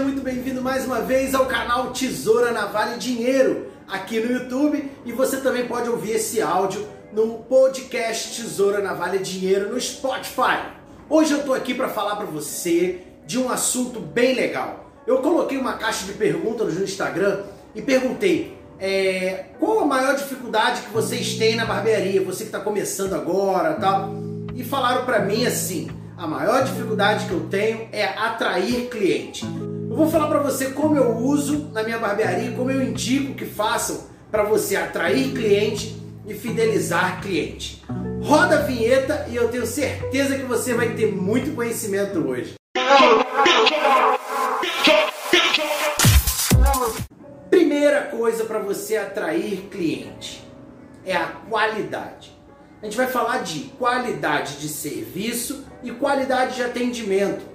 seja muito bem-vindo mais uma vez ao canal Tesoura na Vale Dinheiro aqui no YouTube e você também pode ouvir esse áudio no podcast Tesoura na Vale Dinheiro no Spotify. Hoje eu tô aqui para falar para você de um assunto bem legal. Eu coloquei uma caixa de perguntas no Instagram e perguntei é, qual a maior dificuldade que vocês têm na barbearia, você que está começando agora, tal. E falaram para mim assim a maior dificuldade que eu tenho é atrair cliente. Eu vou falar para você como eu uso na minha barbearia, como eu indico que façam para você atrair cliente e fidelizar cliente. Roda a vinheta e eu tenho certeza que você vai ter muito conhecimento hoje. Primeira coisa para você atrair cliente é a qualidade. A gente vai falar de qualidade de serviço e qualidade de atendimento.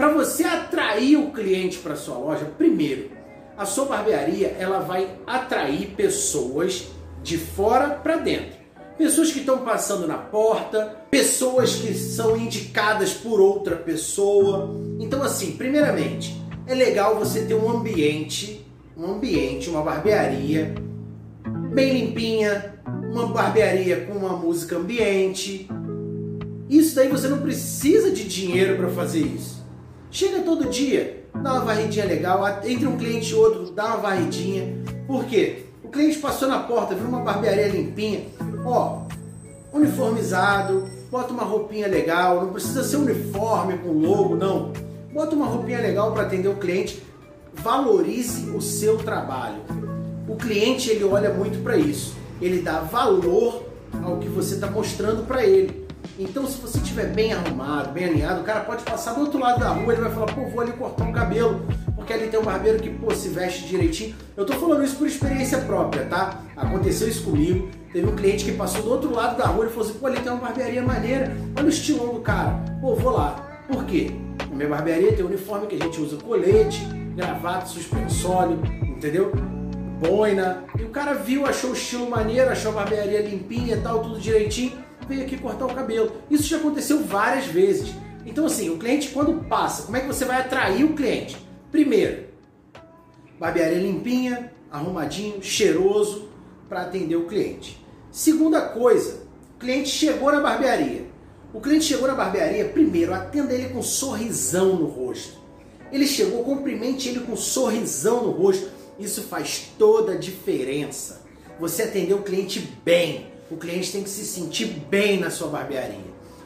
Para você atrair o cliente para sua loja, primeiro, a sua barbearia ela vai atrair pessoas de fora para dentro. Pessoas que estão passando na porta, pessoas que são indicadas por outra pessoa. Então assim, primeiramente, é legal você ter um ambiente, um ambiente, uma barbearia bem limpinha, uma barbearia com uma música ambiente. Isso daí você não precisa de dinheiro para fazer isso. Chega todo dia, dá uma varridinha legal, entre um cliente e outro, dá uma varridinha. Por quê? O cliente passou na porta, viu uma barbearia limpinha, ó, uniformizado, bota uma roupinha legal, não precisa ser uniforme com logo, não. Bota uma roupinha legal para atender o cliente, valorize o seu trabalho. O cliente ele olha muito para isso ele dá valor ao que você está mostrando para ele. Então, se você estiver bem arrumado, bem alinhado, o cara pode passar do outro lado da rua, ele vai falar, pô, vou ali cortar um cabelo, porque ali tem um barbeiro que, pô, se veste direitinho. Eu tô falando isso por experiência própria, tá? Aconteceu isso comigo. Teve um cliente que passou do outro lado da rua e falou assim, pô, ali tem uma barbearia maneira, olha o estilão do cara. Pô, vou lá. Por quê? Na minha barbearia tem um uniforme que a gente usa colete, gravata, suspensório, entendeu? boina. E o cara viu, achou o estilo maneiro, achou a barbearia limpinha e tal, tudo direitinho, veio aqui cortar o cabelo. Isso já aconteceu várias vezes. Então, assim, o cliente quando passa, como é que você vai atrair o cliente? Primeiro, barbearia limpinha, arrumadinho, cheiroso para atender o cliente. Segunda coisa, o cliente chegou na barbearia. O cliente chegou na barbearia, primeiro, atenda ele com um sorrisão no rosto. Ele chegou, cumprimente ele com um sorrisão no rosto isso faz toda a diferença. Você atender o cliente bem. O cliente tem que se sentir bem na sua barbearia.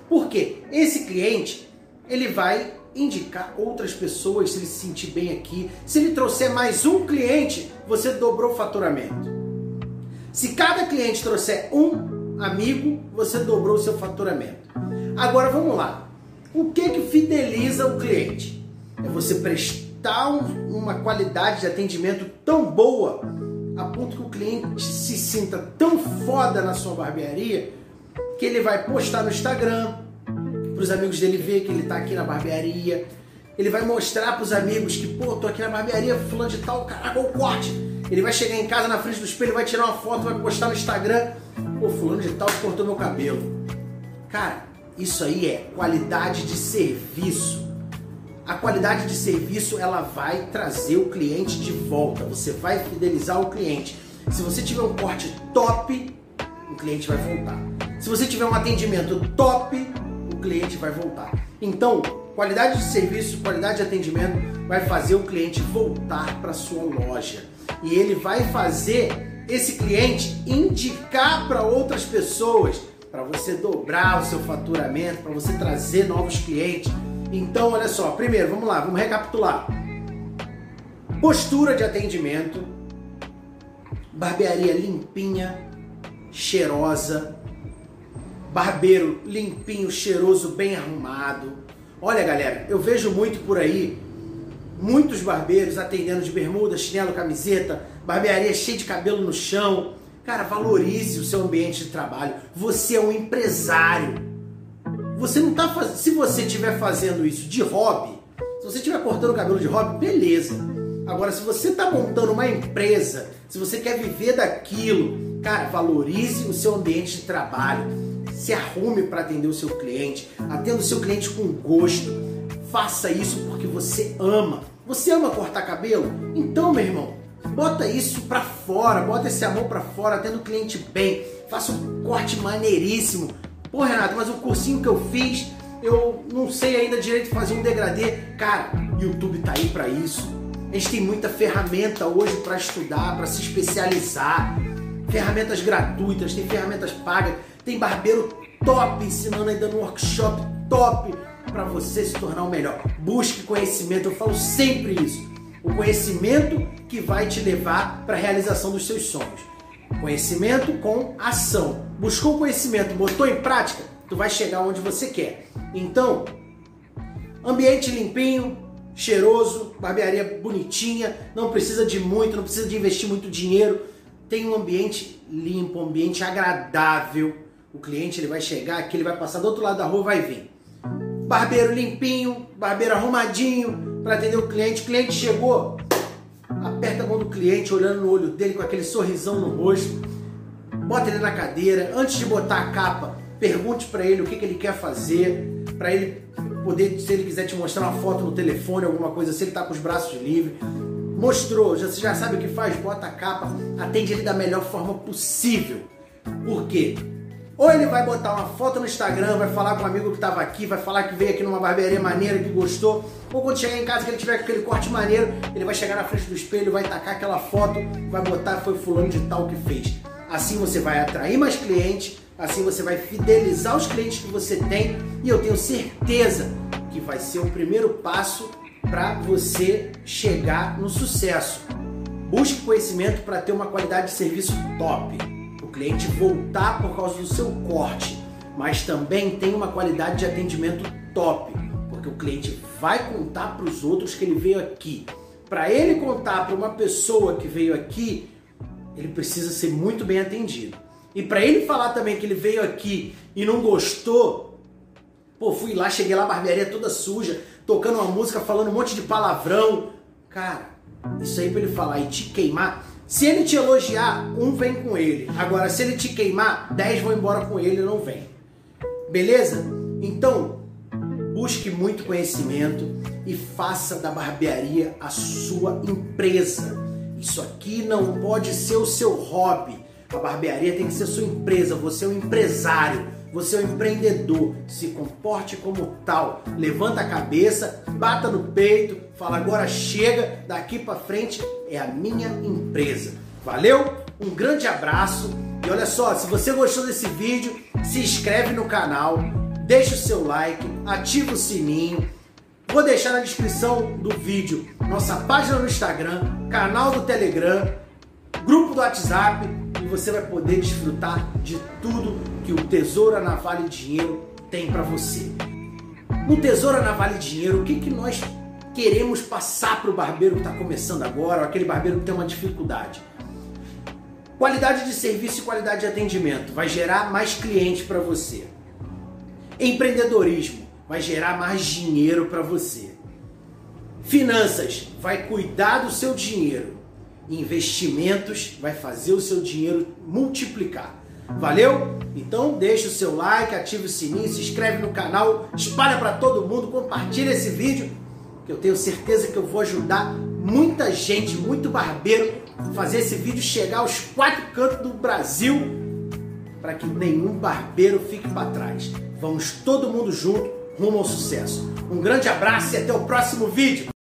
Por quê? Esse cliente, ele vai indicar outras pessoas se ele se sentir bem aqui. Se ele trouxer mais um cliente, você dobrou o faturamento. Se cada cliente trouxer um amigo, você dobrou o seu faturamento. Agora vamos lá. O que que fideliza o cliente? É você prestar uma qualidade de atendimento tão boa a ponto que o cliente se sinta tão foda na sua barbearia que ele vai postar no Instagram para os amigos dele ver que ele está aqui na barbearia. Ele vai mostrar para os amigos que, pô, tô aqui na barbearia, fulano de tal, caraca, o corte. Ele vai chegar em casa na frente do espelho, vai tirar uma foto, vai postar no Instagram. Pô, fulano de tal cortou meu cabelo. Cara, isso aí é qualidade de serviço a qualidade de serviço ela vai trazer o cliente de volta. Você vai fidelizar o cliente. Se você tiver um corte top, o cliente vai voltar. Se você tiver um atendimento top, o cliente vai voltar. Então, qualidade de serviço, qualidade de atendimento vai fazer o cliente voltar para sua loja. E ele vai fazer esse cliente indicar para outras pessoas, para você dobrar o seu faturamento, para você trazer novos clientes então, olha só, primeiro, vamos lá, vamos recapitular. Postura de atendimento, barbearia limpinha, cheirosa, barbeiro limpinho, cheiroso, bem arrumado. Olha, galera, eu vejo muito por aí muitos barbeiros atendendo de bermuda, chinelo, camiseta, barbearia cheia de cabelo no chão. Cara, valorize o seu ambiente de trabalho. Você é um empresário. Você não tá. Se você estiver fazendo isso de hobby, se você estiver cortando o cabelo de hobby, beleza. Agora, se você está montando uma empresa, se você quer viver daquilo, cara, valorize o seu ambiente de trabalho. Se arrume para atender o seu cliente, atenda o seu cliente com gosto. faça isso porque você ama. Você ama cortar cabelo? Então, meu irmão, bota isso pra fora, bota esse amor pra fora, tendo o cliente bem, faça um corte maneiríssimo. Pô, Renato, mas o cursinho que eu fiz, eu não sei ainda direito fazer um degradê. Cara, YouTube tá aí para isso. A gente tem muita ferramenta hoje para estudar, para se especializar. Ferramentas gratuitas, tem ferramentas pagas, tem barbeiro top ensinando aí dando workshop top para você se tornar o melhor. Busque conhecimento, eu falo sempre isso. O conhecimento que vai te levar para a realização dos seus sonhos. Conhecimento com ação. Buscou conhecimento, botou em prática, tu vai chegar onde você quer. Então, ambiente limpinho, cheiroso, barbearia bonitinha, não precisa de muito, não precisa de investir muito dinheiro. Tem um ambiente limpo, um ambiente agradável. O cliente ele vai chegar aqui, ele vai passar do outro lado da rua, vai vir. Barbeiro limpinho, barbeiro arrumadinho para atender o cliente. O cliente chegou, aperta a mão do cliente, olhando no olho dele com aquele sorrisão no rosto. Bota ele na cadeira. Antes de botar a capa, pergunte para ele o que, que ele quer fazer, para ele poder, se ele quiser te mostrar uma foto no telefone, alguma coisa, se ele está com os braços livres. Mostrou, já, você já sabe o que faz, bota a capa, atende ele da melhor forma possível. Por quê? Ou ele vai botar uma foto no Instagram, vai falar com um amigo que estava aqui, vai falar que veio aqui numa barbearia maneira, que gostou. Ou quando chegar em casa que ele tiver aquele corte maneiro, ele vai chegar na frente do espelho, vai tacar aquela foto, vai botar foi fulano de tal que fez. Assim você vai atrair mais clientes, assim você vai fidelizar os clientes que você tem e eu tenho certeza que vai ser o primeiro passo para você chegar no sucesso. Busque conhecimento para ter uma qualidade de serviço top cliente voltar por causa do seu corte, mas também tem uma qualidade de atendimento top, porque o cliente vai contar para os outros que ele veio aqui. Para ele contar para uma pessoa que veio aqui, ele precisa ser muito bem atendido. E para ele falar também que ele veio aqui e não gostou, pô, fui lá, cheguei lá, barbearia toda suja, tocando uma música, falando um monte de palavrão. Cara, isso aí para ele falar e te queimar, se ele te elogiar, um vem com ele. Agora, se ele te queimar, dez vão embora com ele e não vem. Beleza? Então, busque muito conhecimento e faça da barbearia a sua empresa. Isso aqui não pode ser o seu hobby. A barbearia tem que ser sua empresa. Você é um empresário. Você é um empreendedor. Se comporte como tal. Levanta a cabeça, bata no peito, fala agora chega, daqui para frente é a minha empresa. Valeu? Um grande abraço. E olha só, se você gostou desse vídeo, se inscreve no canal, deixa o seu like, ativa o sininho. Vou deixar na descrição do vídeo nossa página no Instagram, canal do Telegram, grupo do WhatsApp e você vai poder desfrutar de tudo que o Tesoura na Vale Dinheiro tem para você. No Tesoura na Vale Dinheiro, o que, que nós queremos passar para o barbeiro que está começando agora, ou aquele barbeiro que tem uma dificuldade? Qualidade de serviço e qualidade de atendimento vai gerar mais clientes para você. Empreendedorismo vai gerar mais dinheiro para você. Finanças vai cuidar do seu dinheiro. Investimentos vai fazer o seu dinheiro multiplicar. Valeu? Então deixa o seu like, ativa o sininho, se inscreve no canal, espalha para todo mundo, compartilha esse vídeo, que eu tenho certeza que eu vou ajudar muita gente, muito barbeiro, fazer esse vídeo chegar aos quatro cantos do Brasil, para que nenhum barbeiro fique para trás. Vamos todo mundo junto rumo ao sucesso. Um grande abraço e até o próximo vídeo.